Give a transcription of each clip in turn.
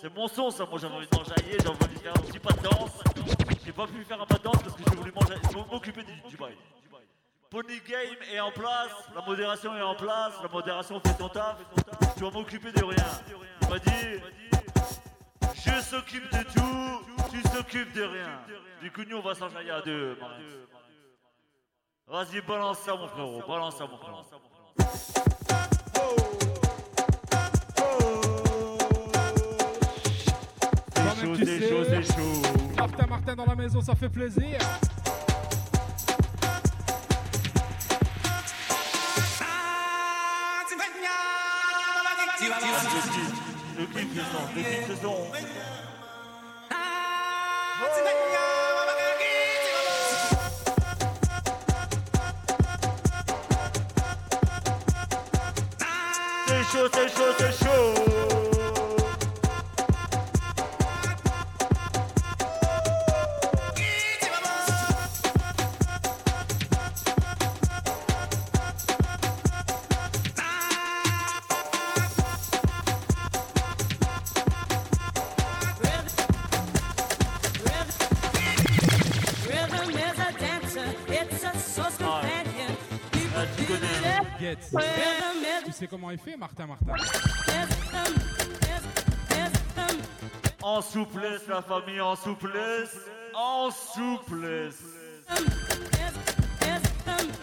C'est mon son, ça. Moi, j'avais envie de m'enjailler, j'avais envie de faire un petit pas de danse. J'ai pas pu faire un pas de danse parce que j'ai voulu m'occuper du, du bail. Pony Game est en place, la modération est en place, la modération fait ton taf. Tu vas m'occuper de rien. Il m'a dit, je s'occupe de tout, tu s'occupes de rien. Du coup, nous, on va s'enjailler à deux. Vas-y, balance ça, mon frérot, balance ça, mon frérot. tu des sais. choses, des choses. Martin, Martin dans la maison, ça fait plaisir. Depuis deux ans, depuis deux ans. Sais comment il fait, Martin Martin En souplesse, la famille, en souplesse. En souplesse.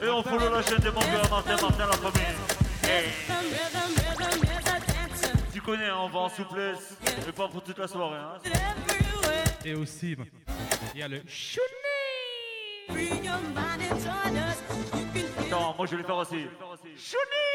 Et on follow la chaîne des mangas, Martin, Martin, la famille. Hey. Tu connais, on va en souplesse. Mais pas pour toute la soirée. Hein. Et aussi, il y a le Chouni. Attends, moi je vais le faire aussi. Their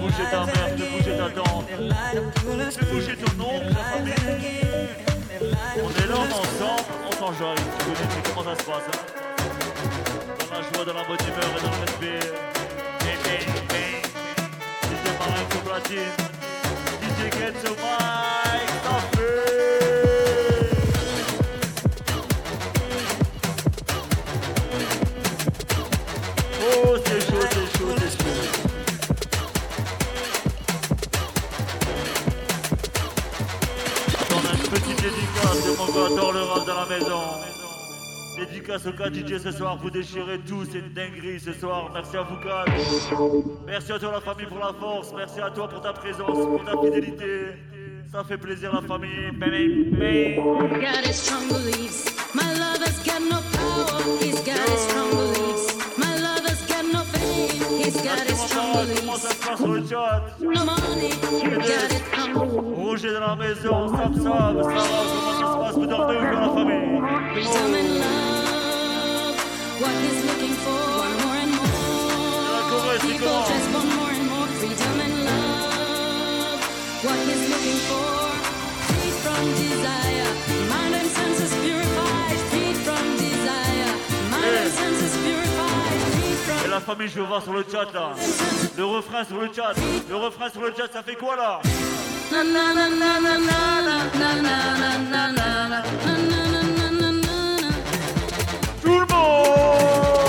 bouger ta meurtre, de bouger ta dent, de bouger ton oncle, On est là, ensemble, on s'enjoye, vous comment ça se passe hein. Dans la joie, dans la bonne humeur et dans le respect. Eh, eh, eh. Dédicace au cas DJ ce soir, vous déchirez tout, c'est une dinguerie ce soir. Merci à vous quatre. Merci à toi la famille pour la force, merci à toi pour ta présence, pour ta fidélité. Ça fait plaisir la famille. Got his strong beliefs. My lover's got no power. He's got his strong beliefs. My lover's got no fame. He's got his strong beliefs. No money. Got it Rouge est dans la maison, Sam Sam, ça va, comment ça se passe? Vous dormez dans la famille? Freedom and love. What he's looking for, more and more. People just want more and more freedom and love. What he's looking for, free from desire. Mind and senses purified. Free from desire. Mind and senses purified. Free from Et la famille, je veux voir sur le chat là. Le refrain sur le chat. Le refrain sur le chat, ça fait quoi là na na na na na na na na na na na na na na na na Turbo!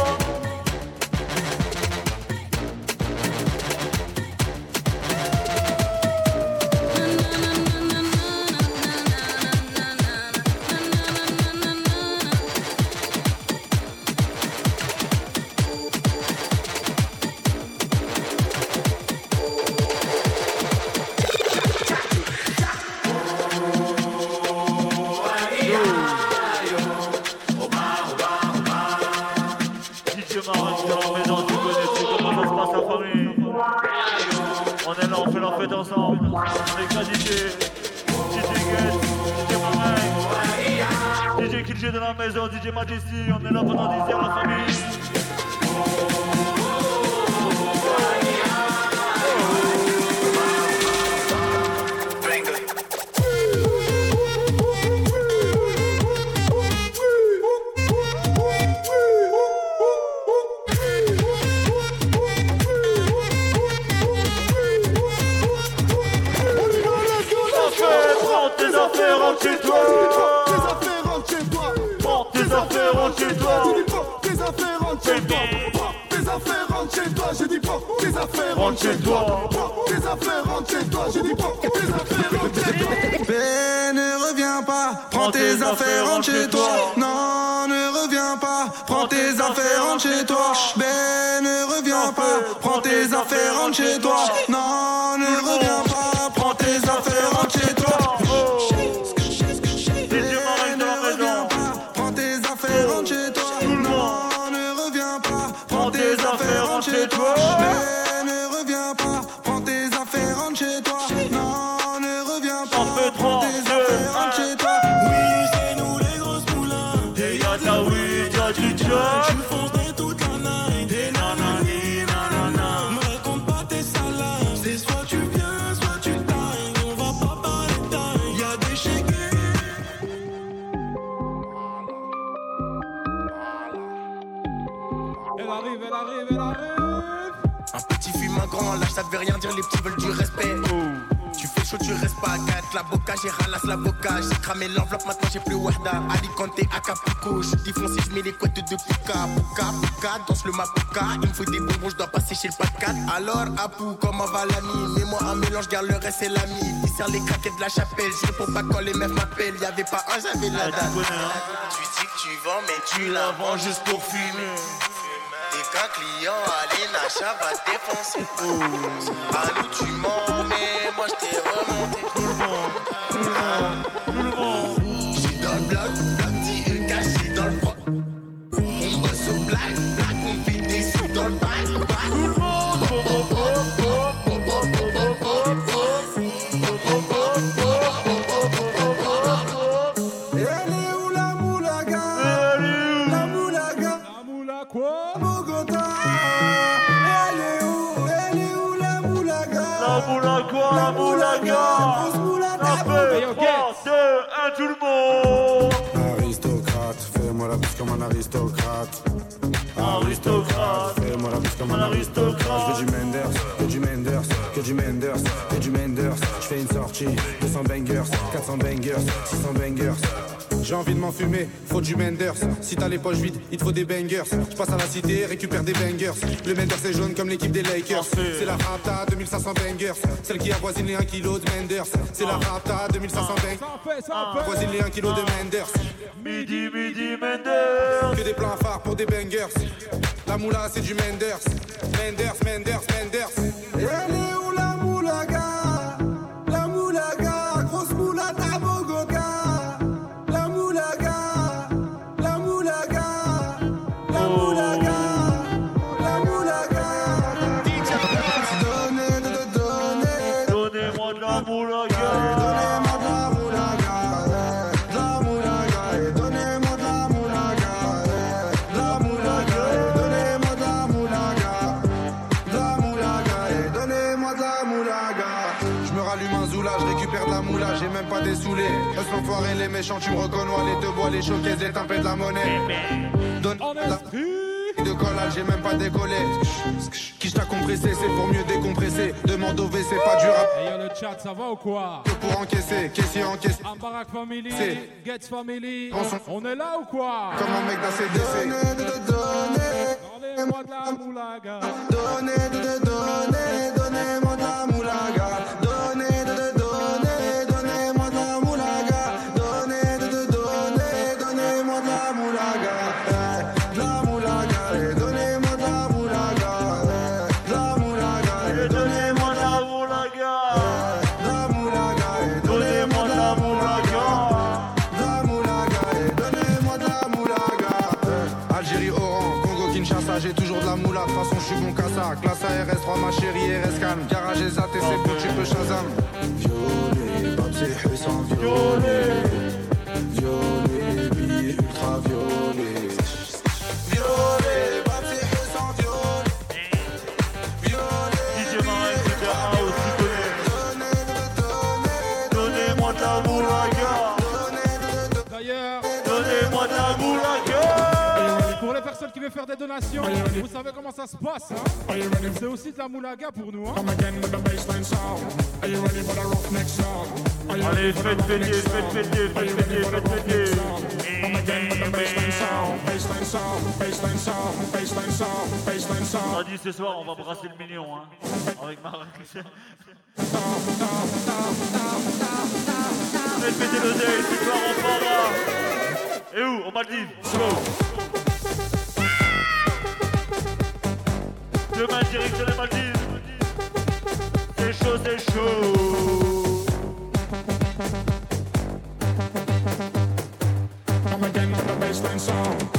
Alors, Abou, comment va l'ami? Mets-moi un mélange, garde le reste, c'est l'ami. Il sert les craquettes de la chapelle, j'ai pour pas quand les meufs m'appellent. Y'avait pas un, j'avais la date. Tu dis que tu vends, mais tu la vends juste pour fumer. Et qu'un client, allez, Nacha va dépenser. Oh. Allô, tu mens, mais moi je t'ai remonté. Le monde. J'ai. 400 bangers, 600 bangers. J'ai envie de m'en fumer, faut du Menders. Si t'as les poches vides, il te faut des bangers. Je passe à la cité, récupère des bangers. Le Menders est jaune comme l'équipe des Lakers. C'est la Rapta 2500 bangers. Celle qui avoisine les 1 kg de Menders. C'est la Rapta 2500 bangers. Avoisine les 1 kg de Menders. Midi, midi, Menders. Que des plans phares pour des bangers. La moula, c'est du Menders. Menders, Menders, Menders. Je me rallume un zoula, je récupère de la moula, j'ai même pas des saoulés. Eux foirés, les méchants, tu me reconnois, les deux bois, les choquaises, les tympets de la monnaie. Donne la de collage, j'ai même pas décollé. Qui t'a compressé, c'est pour mieux décompresser. Demande au V, c'est pas durable. Hey yo, le chat, ça va ou quoi? Pour encaisser, caissier encaisse. Ambarak Family, Gates Family. On, est là ou quoi? Comme un mec d'ACDC. Donnez-moi de la moulaga. Donnez, donnez. Classe ARS3, ma chérie, RS calme. Garage et ZAT, c'est bon, tu peux Shazam. Violet, papier puissant, violet. Violet, billet ultra. Violet, qui veulent faire des donations, vous savez comment ça se passe. hein C'est aussi de la moulaga pour nous. hein. Allez, faites péter, faites péter, faites péter, faites péter. On a dit ce soir, on va brasser le million, hein, avec. Faites péter l'oseille, ce soir on. Et où? Maldives. Go. Demain, direction les Maldives. C'est chaud, c'est chaud. I'ma get on the baseline song.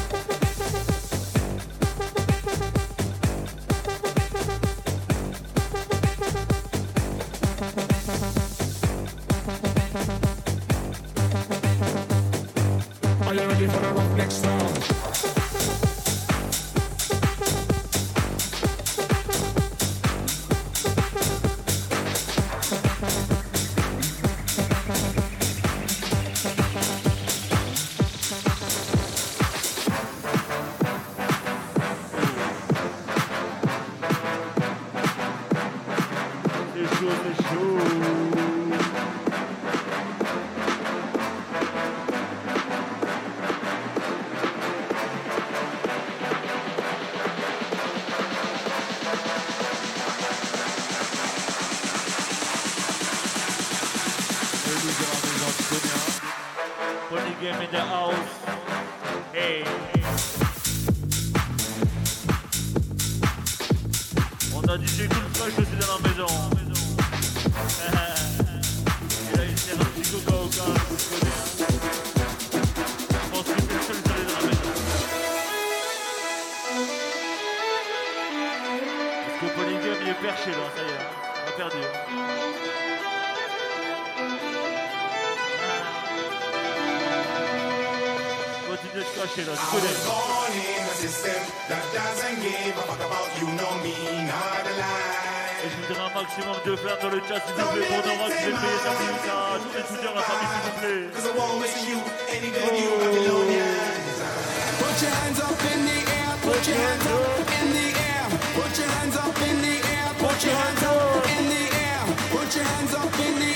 De se cacher là, tu. Born in a system that doesn't give a fuck about you, no me, not a lie. Et je voudrais un maximum de flammes dans le chat, s'il vous plaît, pour Nora qui fait payer sa musique à tous les soutiens, la famille, s'il vous plaît. Cause I won't miss you, any day you, Babylonian. Put your hands up in the air, put your hands up in the air, put your hands up in the air, put your hands up in the air, put your hands up in the air,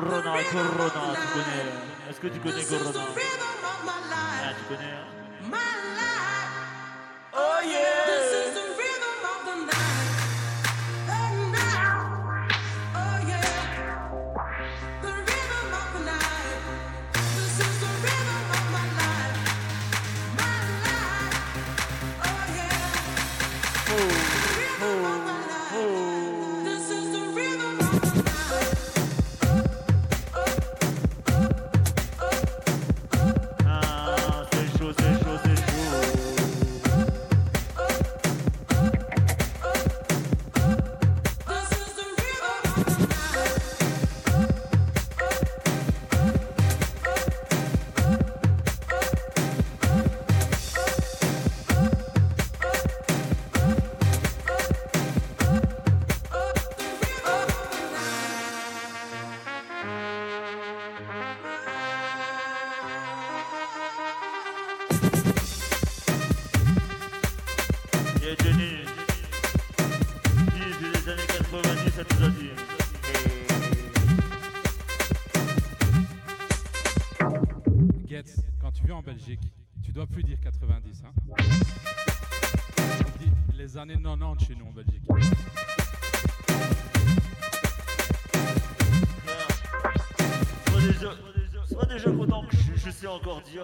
Corona, Corona, tu connais Est-ce que tu connais Corona? Ah, tu connais, hein? Oh yeah. Ja.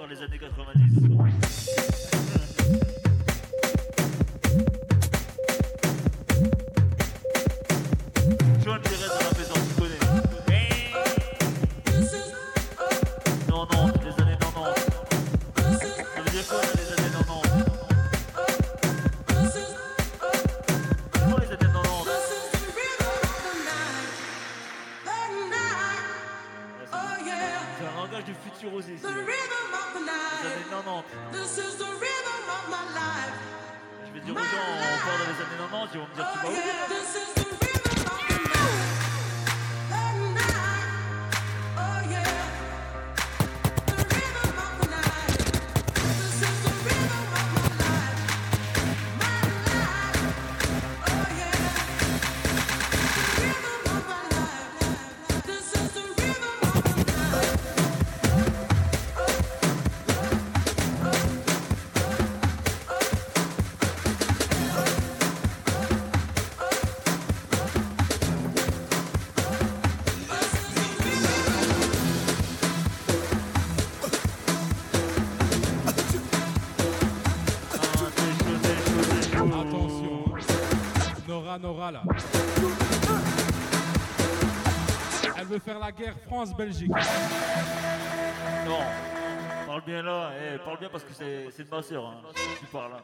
les années 90. La guerre France-Belgique. Non. Parle bien là, eh, parle bien parce que c'est c'est de ma soeur, hein. Tu parles. hein.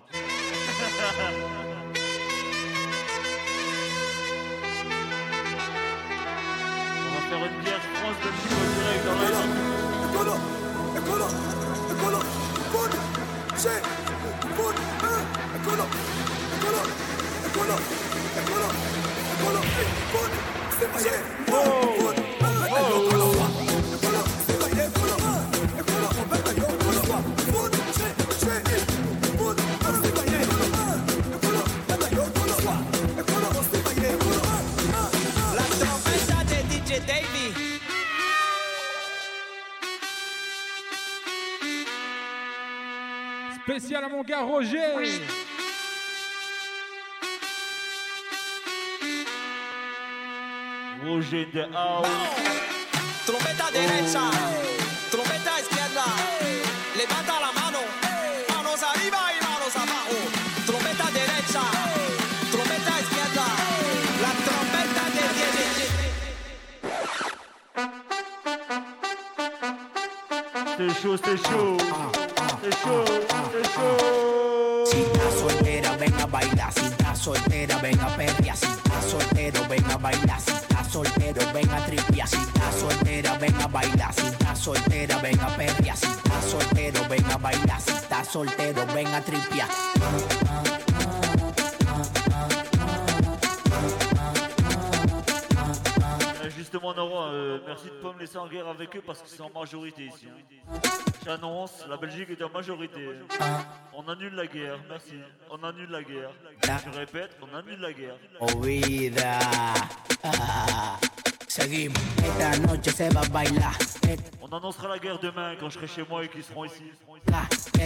On va faire une guerre France-Belgique en direct dans la Écolo, écolo, écolo, food, c'est, food, hein, écolo, écolo, écolo, écolo, écolo, food, c'est, c'est, mon gars Roger. Roger the house. Trompeta derecha, trompeta izquierda. Levanta la mano, manos arriba y manos abajo. Trompeta derecha, trompeta izquierda. La trompeta de C'est chaud, c'est chaud. C'est chaud, c'est chaud. Si estás soltera, ven a bailar. Si estás soltera, ven a perrear. Si estás soltero, ven a bailar. Si estás soltero, ven a tripear. Si estás soltera, ven a bailar. Si estás soltera, ven a perrear. Si estás soltero, ven a bailar. Si estás soltero, ven a. Euh, merci de pas me laisser en guerre avec eux parce que c'est en majorité ici. hein. J'annonce, la Belgique est en majorité. On annule la guerre, merci. On annule la guerre. Je répète, on annule la guerre. Oh vida. Ah, seguimos. Esta noche se va a bailar. On annoncera la guerre demain quand je serai chez moi et qu'ils seront ici.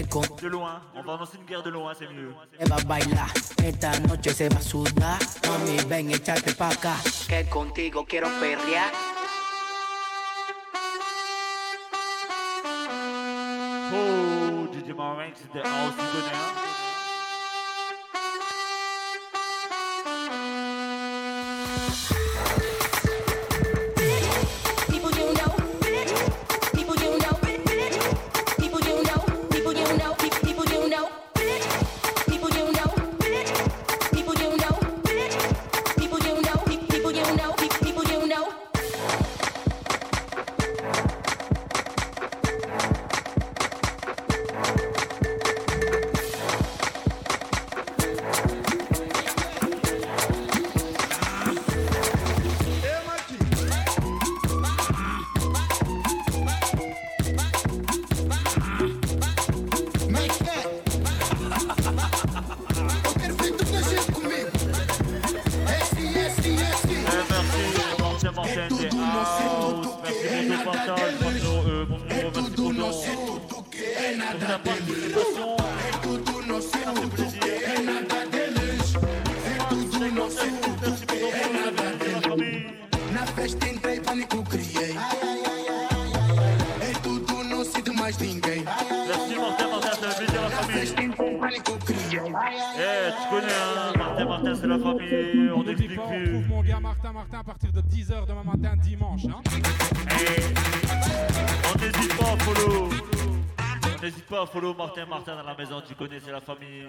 Con De loin, on va annoncer une guerre de loin, c'est mieux. se va a bailar. Esta noche se va a sudar. Mami, ven, échate pa' acá. Que contigo quiero perrear. Oh, DJ Marinx, c'est the house, tu connais, famille, on n'explique pas, on plus. trouve mon gars Martin Martin à partir de 10h demain matin, dimanche. Hein. On n'hésite pas à follow. On n'hésite pas à follow Martin Martin dans la maison, tu connais, c'est la famille.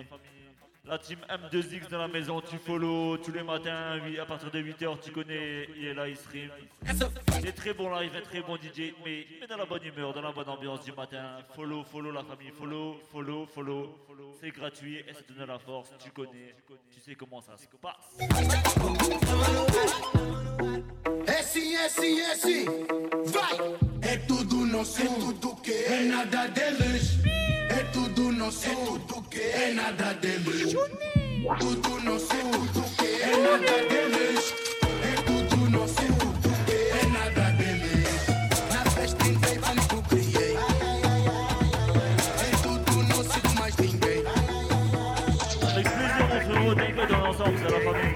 La team M2X dans la maison, tu follow tous les matins, à partir de 8h, tu connais, il est là, il stream. Il est très bon live, très bon DJ, mais, mais dans la bonne humeur, dans la bonne ambiance du matin. Follow, follow la famille, follow, follow, follow. C'est gratuit et ça donne la force, tu connais, tu sais comment ça se passe. Esse, esse, vai! É tudo nosso, é tudo que é nada deles. É tudo nosso, é tudo que é nada deles. Tudo nosso, tudo que é nada deles. É tudo nosso, tudo que é nada deles. Na festa entrei, pânico criei. É tudo nosso, de mais ninguém. Avec plaisir, mon frérot, t'inquiète, on est ensemble, c'est la famille.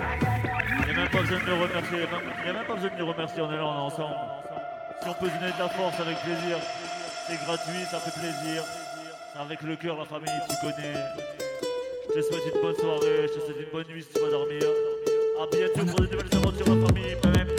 Il n'y a même pas besoin de me remercier, il n'y a même pas besoin de me remercier, on est là, on est ensemble. Si on peut donner de la force avec plaisir, c'est gratuit, ça fait plaisir. C'est avec le cœur, la famille, tu connais. Je te souhaite une bonne soirée, je te souhaite une bonne nuit si tu vas dormir. A bientôt pour de nouvelles aventures, la famille. Bang, bang.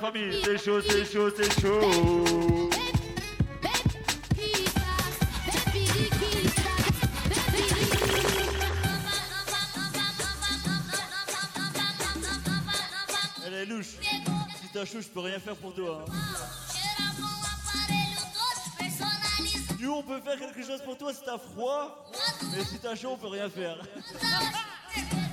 Famille, c'est chaud, c'est chaud, c'est chaud. Elle est louche. Si t'as chaud, je peux rien faire pour toi. hein. Nous, on peut faire quelque chose pour toi si t'as froid, mais si t'as chaud, on peut rien faire.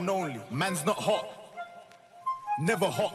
and only. Man's not hot. Never hot.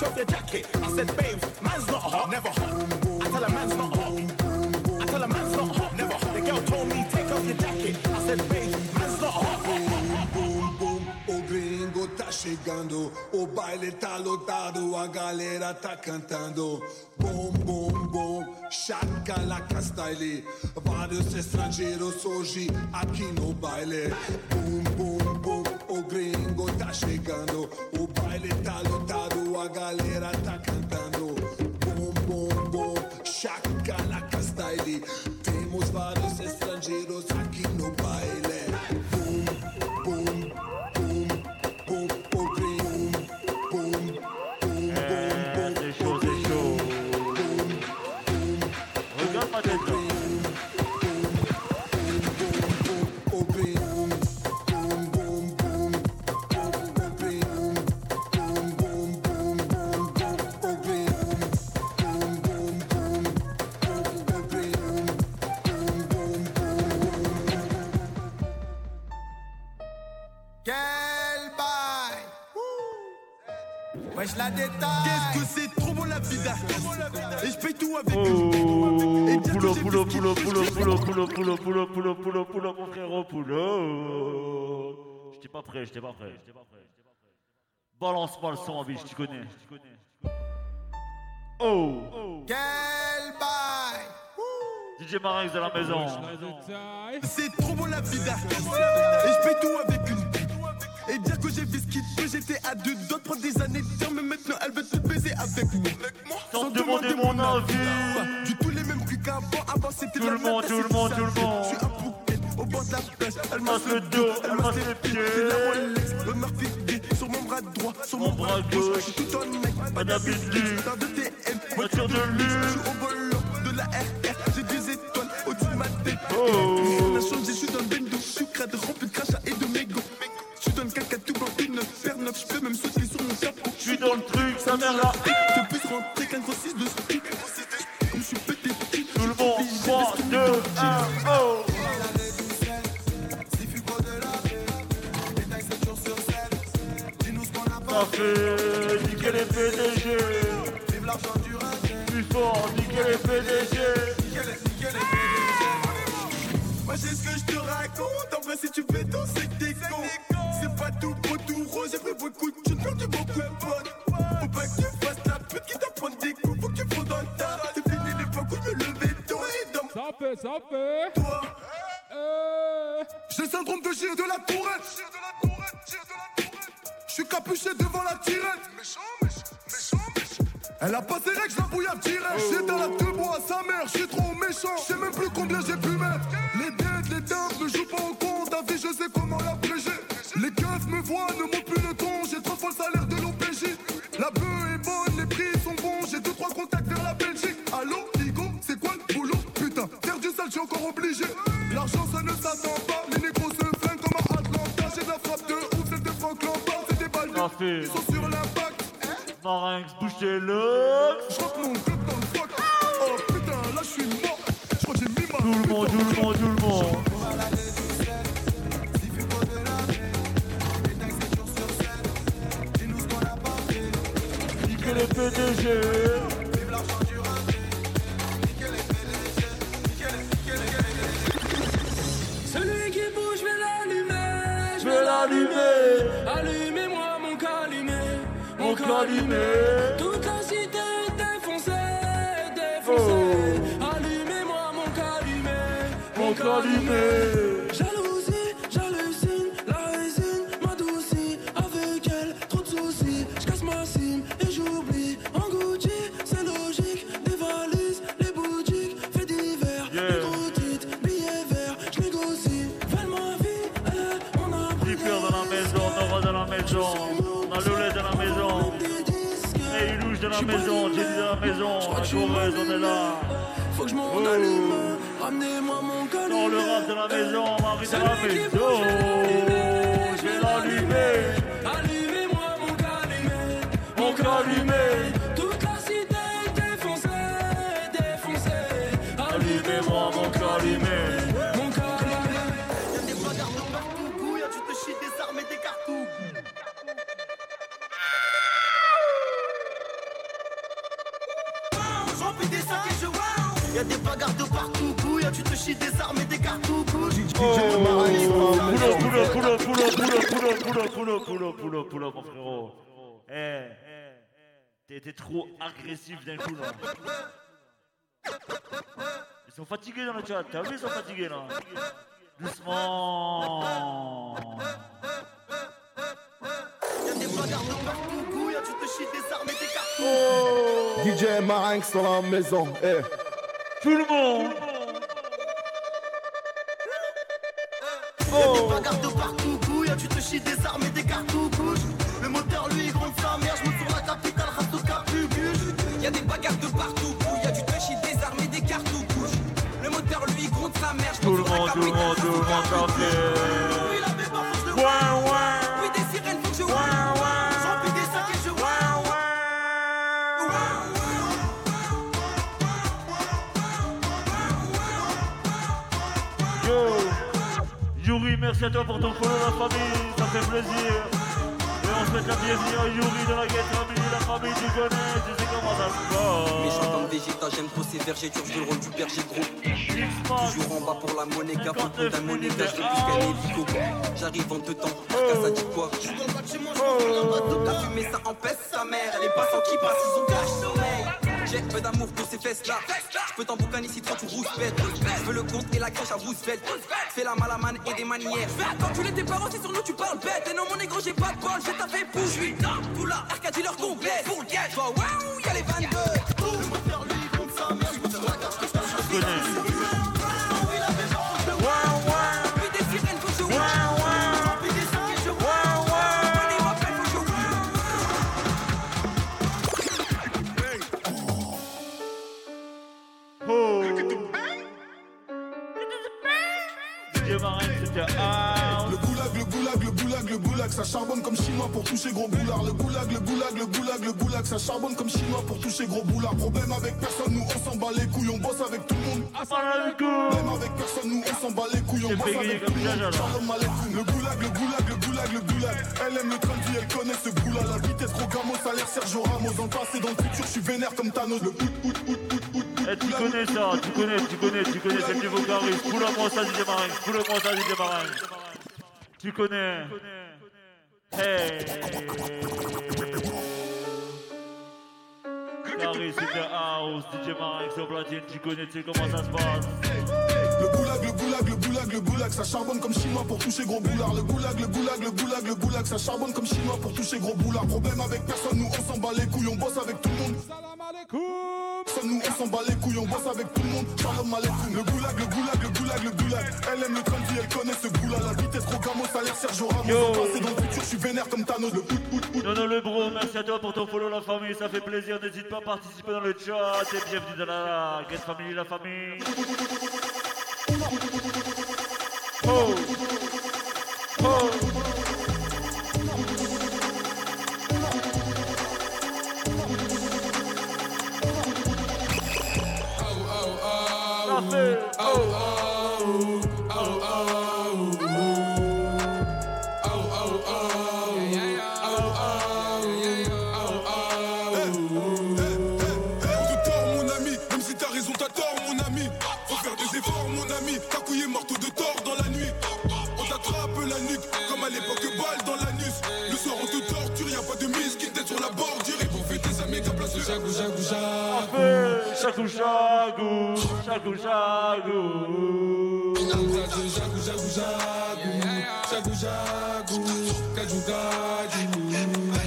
Take off your jacket. I said, babes, man's not hot, never hot. I tell man's not hot. I tell man's not hot, never hot. The girl told me take off your jacket. I said, babes, man's not hot. O gringo tá chegando, o baile tá lotado, a galera tá cantando. Bom, bom, bom, chacalaca style. Vários estrangeiros hoje aqui no baile. Boom, boom, boom, o gringo tá chegando, o baile tá lotado, a galera tá cantando. Wesh la détaille. Qu'est-ce que c'est trop beau la vie d'artiste. Et je paye tout avec Oh, une poulot, poulot, poulot, poulot, poulot, poulot, poulot, poulot, poulot, poulot, poulot, mon frérot, poulot. J'étais pas prêt, j'étais pas prêt. Balance-moi le son, biche, tu connais. Oh, Quel bail. DJ Marex de la maison. C'est trop beau la vie d'artiste. Et je paye tout avec une Et dire que j'ai vu ce qu'il peut, j'étais à deux doigts de prendre des années de mais maintenant elle veut tout baiser avec moi. Sans demander mon avis. Pas Du tout les mêmes culs qu'avant, avant c'était Tout le monde, tout le monde, tout le monde. Je suis à Phuket, au bord de la plage, elle masse le dos, elle masse les pieds. C'est la Rolex, le D, sur mon bras droit, sur mon, bras gauche. Je suis tout en mec, pas d'habitude. Putain de TM, Voiture de luxe. Je suis au volant de la RR, j'ai des étoiles au-dessus de ma tête. Oh. On a changé, je suis dans le bendo, je suis crade, rempli de crachat dans le truc, sa mère là. Je puisse rentrer qu'un gros 6 de street. Comme je suis pété, Tout le monde, 3, 2, 1, oh. Ça fait niquer les PDG. Vive l'argent du racket. Plus fort, niquer les PDG. Moi j'ai ce que je te raconte, en vrai si tu fais tout c'est que t'es con C'est pas tout beau tout rose, j'ai pris beaucoup de dans Ça peut. toi Euh, J'ai le syndrome de gire de la tourette. Je suis capuché devant la tirette. Elle a pas ses règles, je la bouille à direct. J'ai dans la deux bois à sa mère, je suis trop méchant. Je sais même plus combien j'ai pu mettre. Les dettes, les timbres ne jouent pas au compte. Ta vie je sais comment l'abréger Les keufs me voient, ne montent je suis encore obligé. L'argent ça ne s'attend pas. Les négros se flinguent comme à Atlanta. J'ai de la frappe de ouf, celle de Franck Lampard. C'est des balles de Ils sont sur l'impact Marinx, bouge tes locks. Je crois que mon club dans le fuck Oh putain, là je suis mort. Je crois que j'ai mis ma Tout le monde, tout le monde, tout le monde. Niquer les PDG. Calumet. Toute la cité défoncée, défoncée. Allumez-moi mon calumet. Mon calumet. Dans la maison, dans la maison. La Corrèze, on est là. Faut que je m'en Oh. allume, ramenez-moi mon calumet. Dans le rap de la maison, Marie dans la maison. Je vais l'allumer. Allumez-moi mon calumet, Mon calumet. Toute la cité est défoncée, défoncée. Allumez-moi mon calumet. Y'a des bagarres de partout, y'a tu te chies des armes et des cartouches. Oh, T'es trop agressif d'un coup là. Ils sont fatigués dans le chat, t'as vu ils sont fatigués là. Doucement. Y'a des bagarres de partout, y'a tu te chies des armes et des cartouches. DJ Marinx dans la maison, eh. Tout le monde. Y'a des bagarres de partout, couille, tu te chies des armes et des merci à toi pour ton follow, la famille, ça fait plaisir. Et on souhaite la bienvenue à Yuri de la Gate Family, la famille, tu connais, tu sais comment ça se passe. Méchant comme trop ces vergers, tu le rôle du berger gros. Toujours en bas pour la monnaie, gaffe, faut d'un monnaie, gage de plus qu'un hélico. J'arrive en deux temps, Arca, ça dit quoi? Suis dans le bas de chez moi, je suis dans le bas de La fumée, ça empêche sa mère, elle est pas sans qui passe, ils ont cache sommeil. budget, peu d'amour pour ces fesses là. Je peux t'emboucaner si toi tu rouspètes. Je veux le compte et la crèche à Roosevelt. Fais la malamane et des manières. Quand tu l'es tes c'est sur nous tu parles bête. Et non, mon négro, j'ai pas de bol, j'ai taffé pour. Je suis dans tout là, RK dealer complet. Pour le gage, waouh, y'a les 22. Le moteur lui compte sa mère, je me goulag, goulag, ça charbonne comme chinois pour toucher gros boulard. Le goulag, le goulag, le goulag, le goulag, ça charbonne comme chinois pour toucher gros boulard. Problème avec personne, nous on s'en bat les couilles, on bosse avec tout le monde. Problème avec personne, nous on s'en bat les couilles, on bosse avec tout le monde. Shalom. Le goulag, le goulag, le goulag, le goulag. Elle aime le train de vie, elle connaît ce goût-là. La vitesse trop gamos, ça l'air Sergio Ramos. Dans le passé, dans le futur, je suis vénère comme Thanos. Le out, out, out, out, out. Eh, tu connais ça, tu connais, tu connais, tu connais, c'est le niveau charisme. Poule-moi ça, DJ Marin, poule-moi ça, DJ Marin. Tu connais. Hey. In the house, DJ Marin, sur platine, tu connais, tu sais comment ça se passe. Le goulag, le goulag, ça charbonne comme chinois pour toucher gros boulard. Le goulag, le goulag, le goulag, le goulag, ça charbonne comme chinois pour toucher gros boulard. Problème avec personne, nous on s'en bat les couilles, on bosse avec tout le monde. Personne, nous on s'en bat les couilles, on bosse avec tout le monde. Shalom aleikoum. Le goulag, le goulag, le goulag, le goulag. Elle aime le train de vie, elle connaît ce goût-là. La vitesse trop a l'air Sergio Ramos. Yo. Dans le passé, dans le futur, je suis vénère comme Thanos. Le out, out, out. Non, non, le bro, merci à toi pour ton follow, la famille, ça fait plaisir. N'hésite pas à participer dans le chat. Et bienvenue dans la Get Family, la famille. Oh. Oh. Oh. Chaco Jago, Chaco Jago. Jago, Jago, Jago, Jago, Jago, Caju, Caju.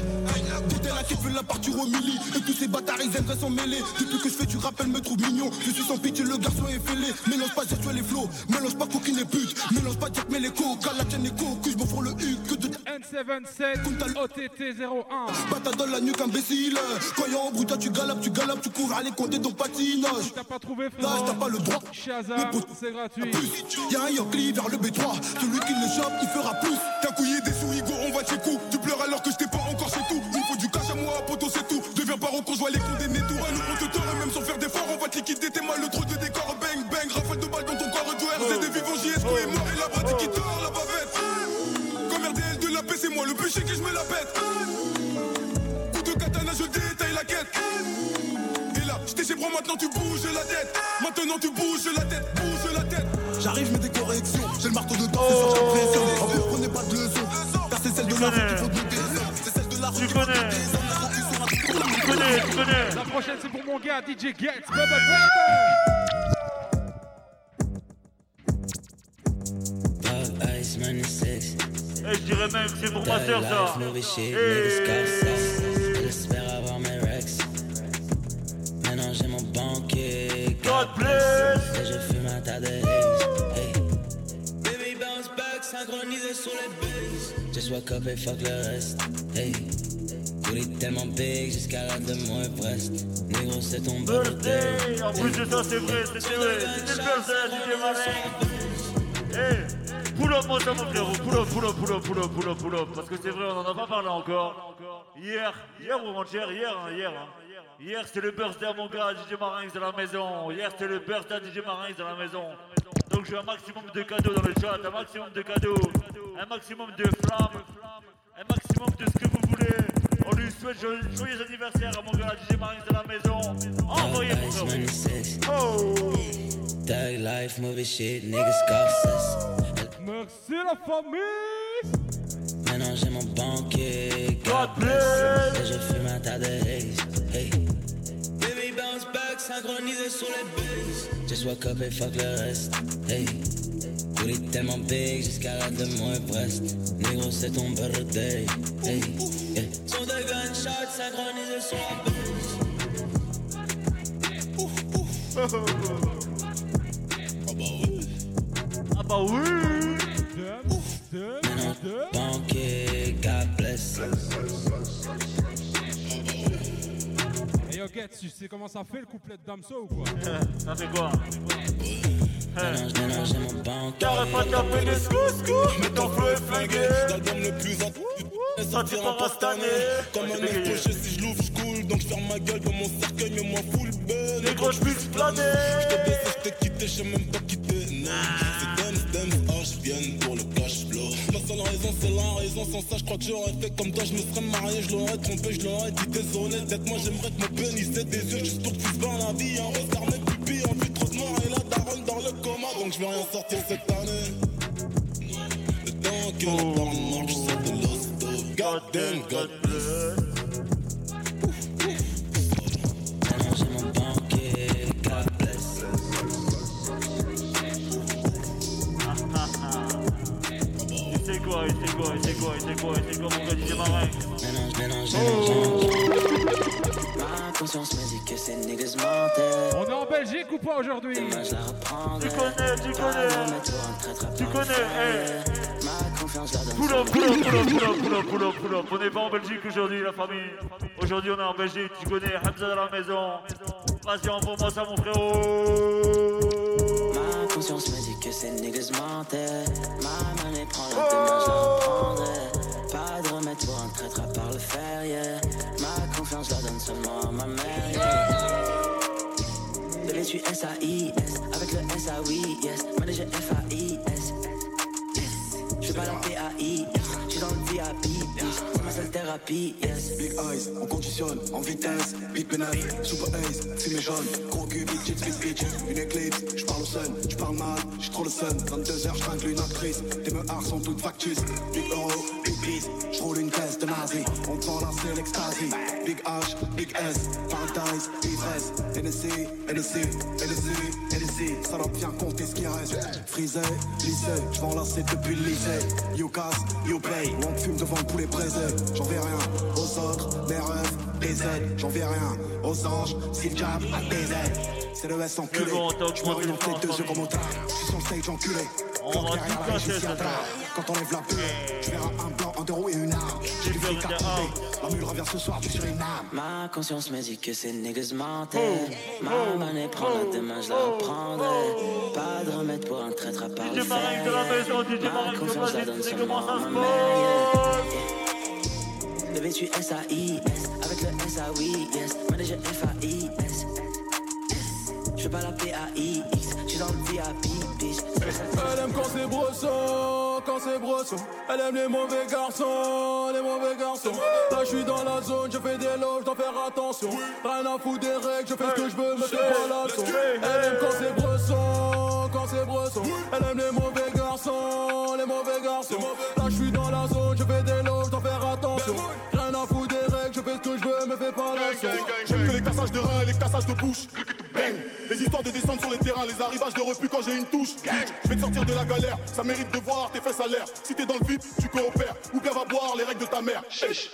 Partir au milli. Et tous ces bâtards ils aimeraient s'en mêler. Depuis que je fais du rap elle me trouve mignon. Je suis sans pitié le garçon est fêlé. Mélange pas Zertuel et flow Mélange pas coquine et pute. Mélange pas Jack mais les coca La tienne est cocu Je me fous le U que de N77 OTT 01 Bata dans la nuque imbécile. Y'a en bruit toi tu galopes tu galopes Tu cours. Aller compter ton patinage T'as pas trouvé Là t'as pas le droit. Shazam, c'est gratuit. Y'a un Yankee vers le B3 Celui qui le chope il fera plus T'as couillé des Je vois les condamnés tout À nous tord et même sans faire d'efforts On va te liquider t'es mal le trop de décor Bang bang rafale de balles dans ton corps Du RZ des vivants JSQ est mort et la pratique qui tord la bavette Comme RDL de la paix c'est moi le péché que je me la pète Coup de katana je détaille la quête et là, j'étais chez Bro, maintenant tu bouges la tête. Maintenant tu bouges la tête, bouge la tête. J'arrive, je mets des corrections. J'ai le marteau de temps, c'est j'apprécie. Les vieux, prenez pas de leçons. Car c'est celle de la rue qu'il faut douter. C'est celle de la rue qu'il faut douter. Tu connais, tu connais. La prochaine c'est pour mon gars DJ Get Bubba Bubba Pop Ice, man, is six. Eh, je dirais même que c'est pour ma soeur ça. J'espère avoir mes rex. Maintenant j'ai mon banquier. God bless. Et je fume un tas de. Baby bounce back, synchronisé sur les bases. Just woke up et fuck le reste. Hey. Booty tellement big jusqu'à la de mon Everest. Négro, c'est ton Birthday. En plus de ça, c'est vrai, c'était vrai. C'était le birthday, DJ Marin. Eh, pull up moi ça mon frérot, pull up, pull up, pull up, pull up, pull up, pull up. Parce que c'est vrai, on en a pas parlé encore. Hier, hier ou avant-hier, hier, hein, hier. Hein. Hier c'était le birthday à mon gars DJ Marinx dans la maison. Hier c'était le birthday à DJ Marinx dans la maison. Donc j'ai un maximum de cadeaux dans le chat, un maximum de cadeaux, un maximum de flammes, un maximum de ce que vous voulez. On lui souhaite jo- joyeux anniversaire à mon gars DJ Marinx dans la maison. Envoyez mon Ice, frérot. man, is six. Oh. Thug life, movie shit, niggas Scarface. Merci la famille Maintenant j'ai mon banquier. God bless. Et je fume un tas de haze. Hey. Baby bounce synchronisé sur les bases. Just wake up et fuck le reste. Hey. Booty tellement big jusqu'à la de mon Everest. Négro, c'est ton birthday. Hey. Yeah. Synchronisé sur la base. Ah bah oui. Maintenant, Tu sais comment ça fait le couplet de Damso ou quoi? Ça fait quoi? Banquier. T'aurais pas tapé des scous Mais ton flow est flingué L'album le plus en sortira pas cette année. Comme un œuf poché si je l'ouvre je coule. Donc je ferme ma gueule comme mon cercueil mais moi full ben Négro j'puisse planer. Je t'ai baissé, je t'ai quitté, je sais même pas quitter raison c'est la raison. Sans ça je crois que j'aurais fait comme toi. Je me serais marié, je l'aurais trompé, je l'aurais dit désolé. Peut-être moi j'aimerais que mon pénis ait des yeux Juste pour que tu bien la vie. Un regard même pipi, un but trop de noir Et la daronne dans le coma. Donc je vais rien sortir cette année. Le temps que le temps marche, je sors de l'hosto. God damn, God bless On est en Belgique ou pas aujourd'hui. Tu connais, tu connais. Tu connais, eh. Ma. On n'est pas en Belgique aujourd'hui, la famille. Aujourd'hui, on est en Belgique. Tu connais Hamza dans la maison. Vas-y, envoie-moi ça, mon frérot. Conscience me dit que ces niggas mentaient. Ma monnaie prend la demain, je la reprendrai. Pas de remède pour un traître à part le fer, yeah. Ma confiance la donne seulement à ma mère, yeah. Bébé, tu S-A-I-S, avec le S-A-Oui, yes. Déjà F-A-I-S, yes. Je pas la P-A-I, Big eyes, on conditionne en vitesse. Big pénètre, super ace, fumée jaune. Gros cul, big chicks, big bitch. Une éclipse, je parle au sun, je parle mal, j'ai trop le sun. 22h, je tringle une actrice. Tes meurs sont toutes factices. Big euro, big beat, je roule une caisse de nazi. On te la c'est l'extasie. Big H, big S, paradise, ivresse. NSC, NSC, NSC, NSC. Salope, viens compter ce qui reste. Frisé, je vais enlacer depuis le lycée. You casse, you pay. On fume devant le poulet braisé. J'en vais rien aux autres, mes rêves, des aides. J'en vais rien aux anges, si le diable a des aides. C'est le S enculé. Je me moi, réveille c'est dans tes fort, deux yeux comme au train. Je suis sur le stage enculé. On Quand va derrière tout la casser, régie. Quand on lève la bulle, je verrai un blanc, un deux roues et une arme. J'ai du fric à. La mule revient ce soir, tu sur une arme. Ma conscience me dit que ces niggas mentaient. Ma monnaie prend la demain, je la reprendrai. Pas de remède pour un traître à part le DJ Marin de la fer. maison, DJ Ma de confiance la donne maison. C'est seulement comment ça à se ma mère. Bébé, tu S-A-I-S, avec le S-A-Oui, yes. Moi déjà F-A-I-S. Je fais pas la P-A-I-X, je suis dans le VIP, bitch. Elle aime quand c'est brosson, quand c'est brosson. Elle aime les mauvais garçons, les mauvais garçons. Là, je suis dans la zone, je fais des loges, dois faire attention. Rien à foutre des règles, je fais ce que je veux, me fais pas la leçon. Elle aime quand c'est brosson, quand c'est brosson. Elle aime les mauvais garçons, les mauvais garçons. Là, je suis dans la zone, je fais des loges, dois faire attention. Les cassages de reins et les cassages de bouche. Bang Les histoires de descendre sur les terrains, les arrivages de refus quand j'ai une touche. Je vais te sortir de la galère, ça mérite de voir tes fesses à l'air. Si t'es dans le vide, tu coopères. Ou bien va boire les règles de ta mère.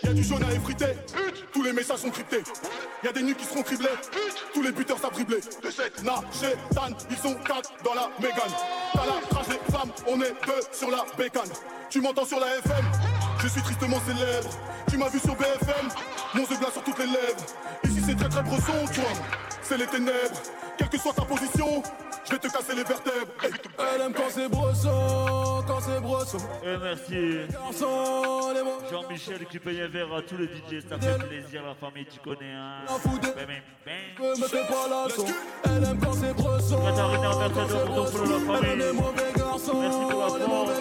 Y'a du jaune à effriter, tous les messages sont cryptés. Y'a des nuits qui seront criblées, tous les buteurs savent dribbler. De cette na, chez Tan, ils sont quatre dans la mégane. T'as la crache des femmes, on est deux sur la bécane. Tu m'entends sur la FM, je suis tristement célèbre. Tu m'as vu sur BFM, mon glace sur toutes les lèvres. Ici c'est très très bresson, toi. C'est les ténèbres, quelle que soit ta position, je vais te casser les vertèbres. Elle aime quand c'est brosson, quand c'est brosson. Et merci. Les mauvais Jean-Michel qui paye un verre à tous les DJ, ça fait plaisir la famille, tu connais hein. Ben, ben, ben. me fais pas la. Elle aime quand c'est brosson. Quand la famille. mauvais garçons, Merci pour la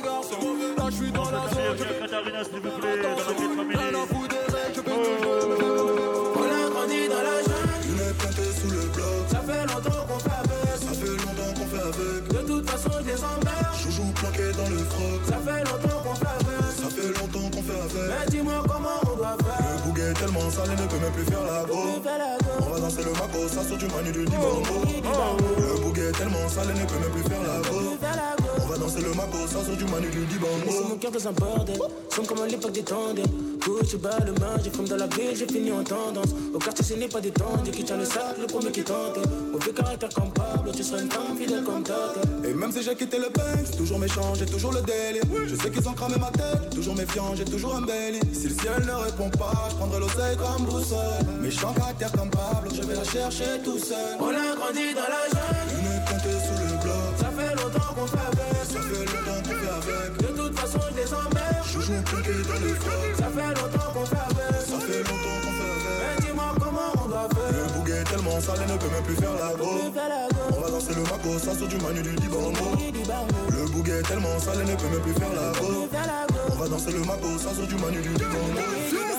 force. Là, je suis dans la zone. je fais Katharina, s'il vous plaît, dans la famille. Des longtemps qu'on fait avec. Ça fait longtemps qu'on fait avec. De toute façon, je les emmerde. Joujou planqué dans le froc. Ça fait longtemps qu'on fait avec. Ça fait longtemps qu'on fait avec. Mais dis-moi comment on doit faire. Le bouguet est tellement salé, ne peut même plus faire la go. On va danser le maco, ça sur du manu du Dibango. Le bouquet est tellement sale, elle ne peut même plus faire la go. Danser le maco, ça sur du manu du Dibango. Laisse mon cœur dans un bordel, somme comme à l'époque des tendres. Couche, bas le j'ai comme dans la ville, j'ai fini en tendance. Au quartier, ce n'est pas des tendres, qui tient le sac, le premier qui tente. Mauvais caractère comme Pablo, tu seras une femme fidèle comme Tate. Et même si j'ai quitté le Banks, toujours méchant, j'ai toujours le délire. Je sais qu'ils ont cramé ma tête, toujours méfiant, j'ai toujours un belly. Si le ciel ne répond pas, je prendrai l'oseille comme boussole. Méchant caractère comme Pablo, je vais la chercher tout seul. On a grandi dans la jungle, Une sous le qu'on fait avec. Ça fait longtemps qu'on fait avec. De toute façon, je les emmerde. Planqué dans les frocs. Ça fait longtemps qu'on fait avec. Ça fait longtemps qu'on fait avec. Mais dis-moi comment on doit faire. Le bouquet est tellement sale, elle ne peut même plus faire la go. On va danser le maco, ça sur du manu du Dibango. Le bouquet est tellement sale, elle ne peut même plus faire la go. On va danser le maco, ça sur du manu du Dibango.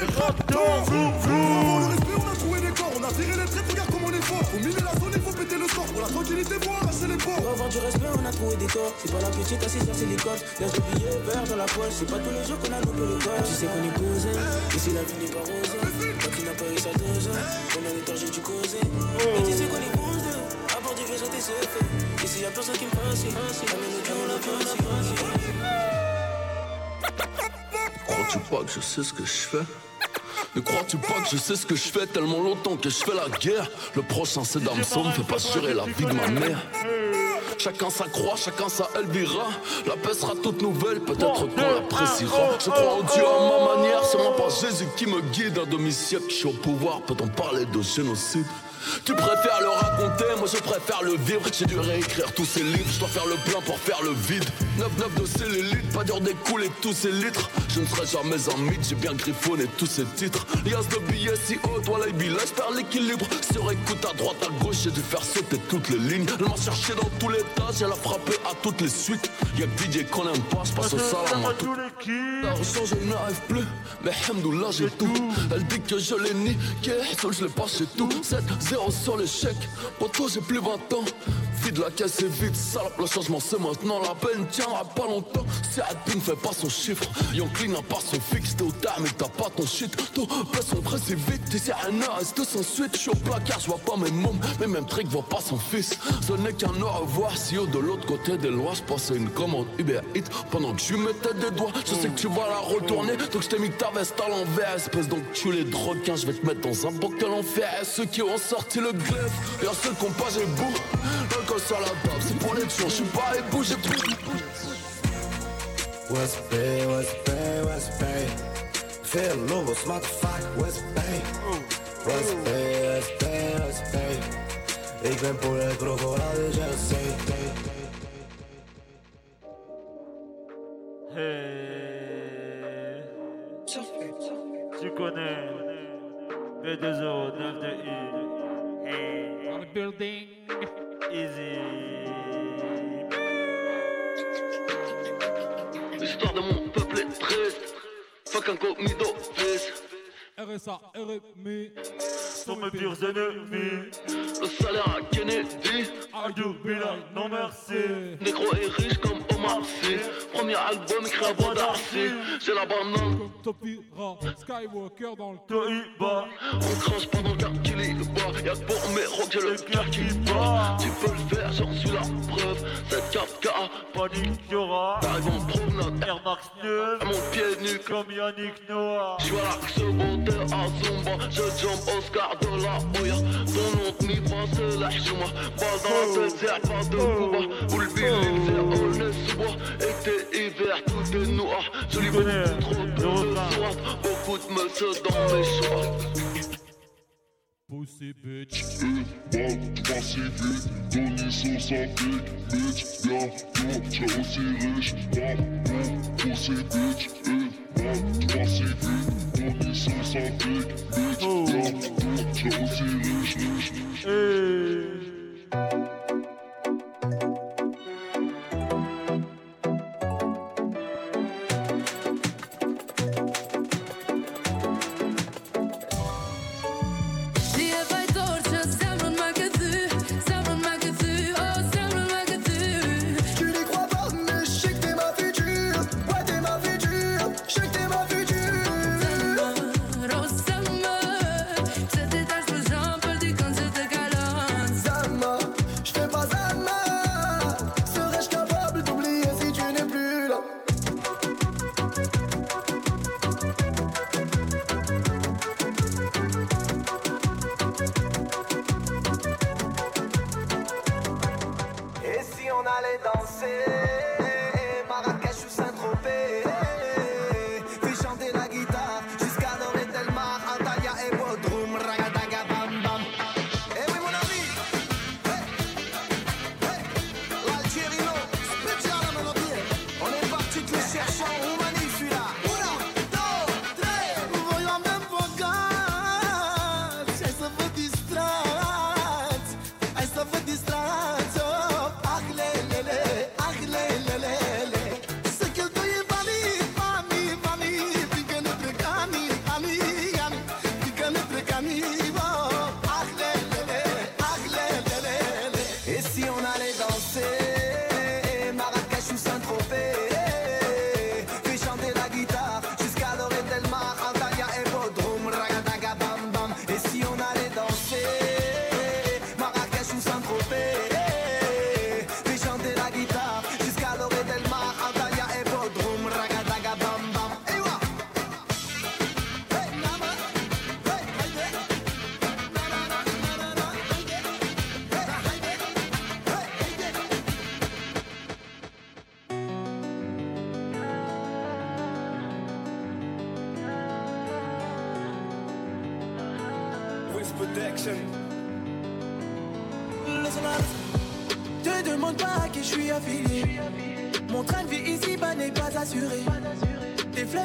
Le respect, on a trouvé des corps, on a viré les traits, regarde comme on est fort. Faut miner la zone, il faut péter le score. Pour la tranquillité, faut arracher les ports. Pour avoir du respect, on a trouvé des corps. C'est pas la petite assise sur silicone. Laisse le billet vert dans la poche. C'est pas tous les jours qu'on a loupé le corps. Tu sais qu'on est posé. Ici, la vie n'est pas rose. Quand tu n'as pas eu sa dose, on a les torches du causé. Et tu sais qu'on est deux. À bord du vaisseau, t'es fait. Ici, y'a personne qui me passe. Amène le cœur, la Crois-tu pas que je sais ce que je fais? Ne crois-tu pas que je sais ce que je fais tellement longtemps que je fais la guerre? Le prochain c'est Damso, me fait pas assurer la vie de ma mère. Chacun sa croix, chacun sa Elvira. La paix sera toute nouvelle, peut-être qu'on l'appréciera Je crois en Dieu à ma manière, c'est moi pas Jésus qui me guide Un demi-siècle, je suis au pouvoir, peut-on parler de génocide? Tu préfères le raconter, moi je préfère le vivre. J'ai dû réécrire tous ces livres, je dois faire le plein pour faire le vide. 9-9 de cellulite, pas dur d'écouler tous ces litres. Je ne serai jamais un mythe, j'ai bien griffonné tous ces titres. Lias de billets si haut, toi la là je perds l'équilibre. Sur écoute à droite, à gauche, j'ai dû faire sauter toutes les lignes. Elle m'a cherché dans tous les tas, j'ai la frappé à toutes les suites. Y'a que DJ qu'on aime pas, je passe au salam à tout. L'argent je n'arrive plus, mais Hamdoullah j'ai tout. Elle dit que je l'ai niqué, seul je l'ai pas tout. 7 0 sur l'échec, toi j'ai plus 20 ans. Vide la caisse est vide, salope, le changement c'est maintenant La peine. Tiendra pas longtemps, si Happy ne fait pas son chiffre. Yonkli n'a pas son fixe, t'es au terme et t'as pas ton shit. Ton passe son presse vite, t'es si un sans suite Je suis au placard, je vois pas mes mômes, mais même Trick voit pas son fils. Ce n'est qu'un au revoir, si haut de l'autre côté des lois Je une commande Uber Eats. Pendant que je mettais des doigts Je sais que tu vas la retourner, donc je t'ai mis ta veste à l'envers. Espèce donc tu les droguins, je vais te mettre dans un bocal en fer. Et ceux qui ont sorti le glaive, y'a ceux qui ont pas j'ai bout L'alcool sur la table, c'est pour les tueurs, je suis pas ébou, j'ai tout West Bay, West Bay, West Bay. Veel lobos, motherfucker, West Bay. West Bay, West Bay, West Bay. Ik ben voor het krokodil, dus je zegt. Hey. Tu connais B2O, 9 de I. Hey. On the building. Easy. L'histoire de mon peuple est triste Fuck incognito, fils RSA, RMI. Sont mes pires ennemis. Le salaire à Kennedy I do be like no mercy. Négro est riche comme Premier album écrit à voix d'Arcy J'ai la banane. Topira, Skywalker dans le Toiba. On crache pendant qu'Arkili le bois Y'a que pour mes rocs j'ai le cœur qui bat. Tu peux le faire, j'en suis la preuve. Cette 4K, Panique y'aura. t'arrives en promenade. Air Max 9. À mon pied nu Comme Yannick Noah. Je vois l'axe secondaire à Zumba. Je jump Oscar de la Hoya. Ton nom te m'y passe la moi. Balle dans la tête, c'est pas de Cuba Où le billing c'est bois Été, hiver, tout est noir. Je beaucoup trop de soir Beaucoup de monsieur dans mes choix Pussy bitch. Passes si vite, bitch, bien, aussi riche, pussy bitch, vite, bitch, bien, yo, tu es aussi riche, riche, riche. Ti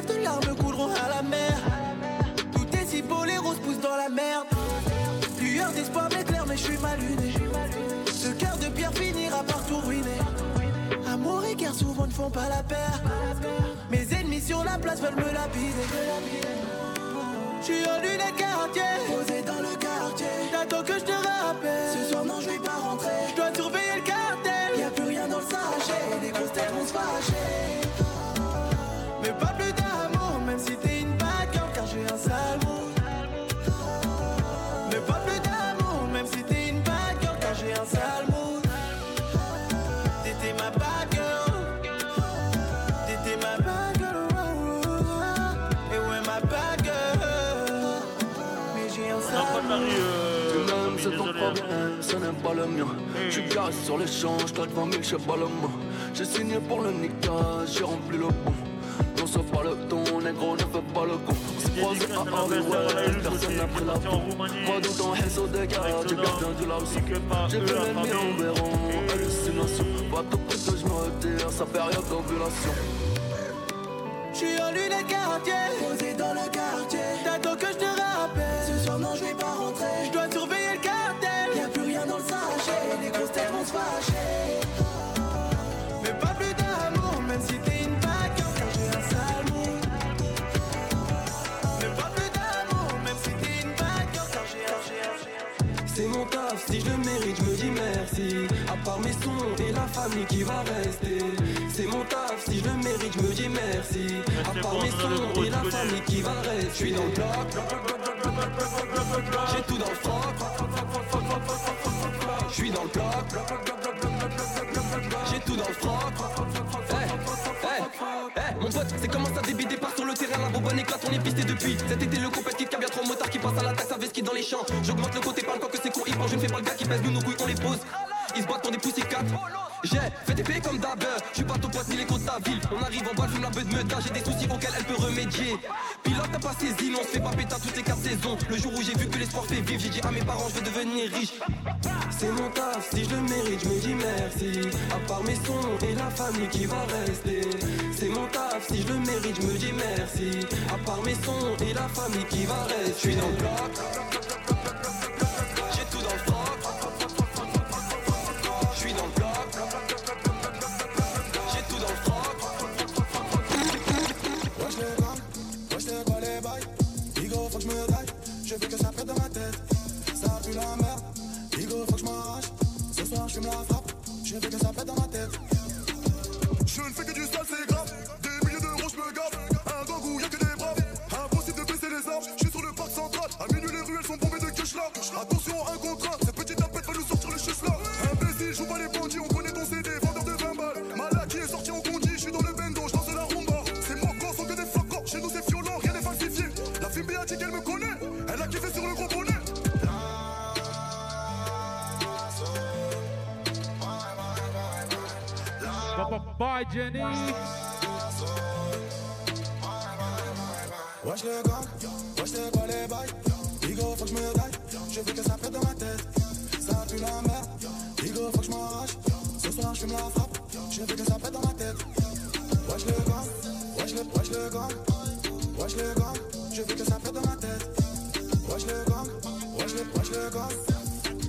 De larmes couleront à la mer. Tout est si beau, les roses poussent dans la merde. Lueur d'espoir m'éclaire, mais je suis mal luné. Ce cœur de pierre finira par tout ruiner. Amour et guerre souvent ne font pas la paire. Mes ennemis sur la place veulent me lapider. Je suis au lunettes quartier, posé dans le quartier. J'attends que je te rappelle. Ce soir, non, je vais pas rentrer. Je dois surveiller le cartel. Y'a plus rien dans le sachet. Les grosses vont se fâcher. Le mien. Je suis garé sur l'échange, t'as 20 000, je pas le mot. J'ai signé pour le niquage, j'ai rempli le bon. Non, c'est pas le ton, négro, ne fais pas le con. On s'est croisés à Hollywood, personne n'a pris la peau. Moi, tout en haine au dégât, du gardien du Laos. J'ai vu l'ennemi en béron, hallucination. Pas tout pour que je me retire, sa période d'ovulation. J'suis en lunettes quartier, posé dans le quartier. T'attends que je te rappelle. Ce soir, non, je vais pas rentrer. Je taf, si je le mérite, je me dis merci. À part mes sons et la famille qui va rester. C'est mon taf, si je le mérite, je me dis merci. À part mes sons et la famille qui va rester. Je suis dans le bloc, j'ai tout dans le froc. Je suis dans le bloc, j'ai tout dans le froc. Hey, hey, hey, mon pote, c'est comment ça débite des parts sur le terrain, la bonbonne éclate, on est pisté depuis. Cet été, le bien trop motard qui passe à l'attaque, ça ski dans les champs. J'augmente le côté, parle quand que c'est court, il pense, je ne fais pas le gars qui pèse, nous nos couilles, on les pose. Ils se battent pour des poussicats. J'ai fait des pays comme d'hab, je suis pas ton pote ni les côtes de ta ville. On arrive en bas, fume la beuh de meute, j'ai des soucis auxquels elle peut remédier. Pas saisi, on se fait pas péter toutes les quatre saisons. Le jour où j'ai vu que l'espoir fait vivre, j'ai dit à mes parents, je vais devenir riche. C'est mon taf, si je le mérite, je me dis merci. À part mes sons et la famille qui va rester. C'est mon taf, si je le mérite, je me dis merci. À part mes sons et la famille qui va rester. Je suis dans le bloc. bye Jenny. Wesh le gars, wesh t'es quoi les bails. Digo faut que je me gagne, je veux que ça pète dans ma tête. Ça pue la merde, Digo faut que je m'arrache. Ce soir je me la frappe, je veux que ça pète dans ma tête. Wesh le gars, wesh le, wesh le gars. Wesh le gars, je veux que ça pète dans ma tête. Wesh le gars, wesh le, wesh le gars.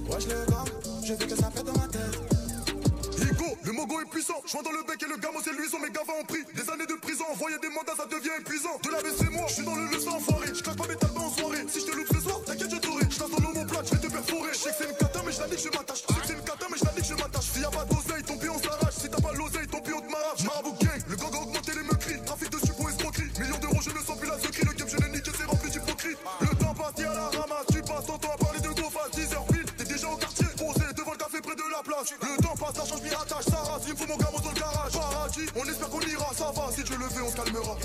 Wesh le gars, je veux que ça pète je dans le bec et le gamin, c'est lui, son méga va en prix. Des années de prison, envoyer des mandats, ça devient épuisant. De la c'est moi, je suis dans le calmera.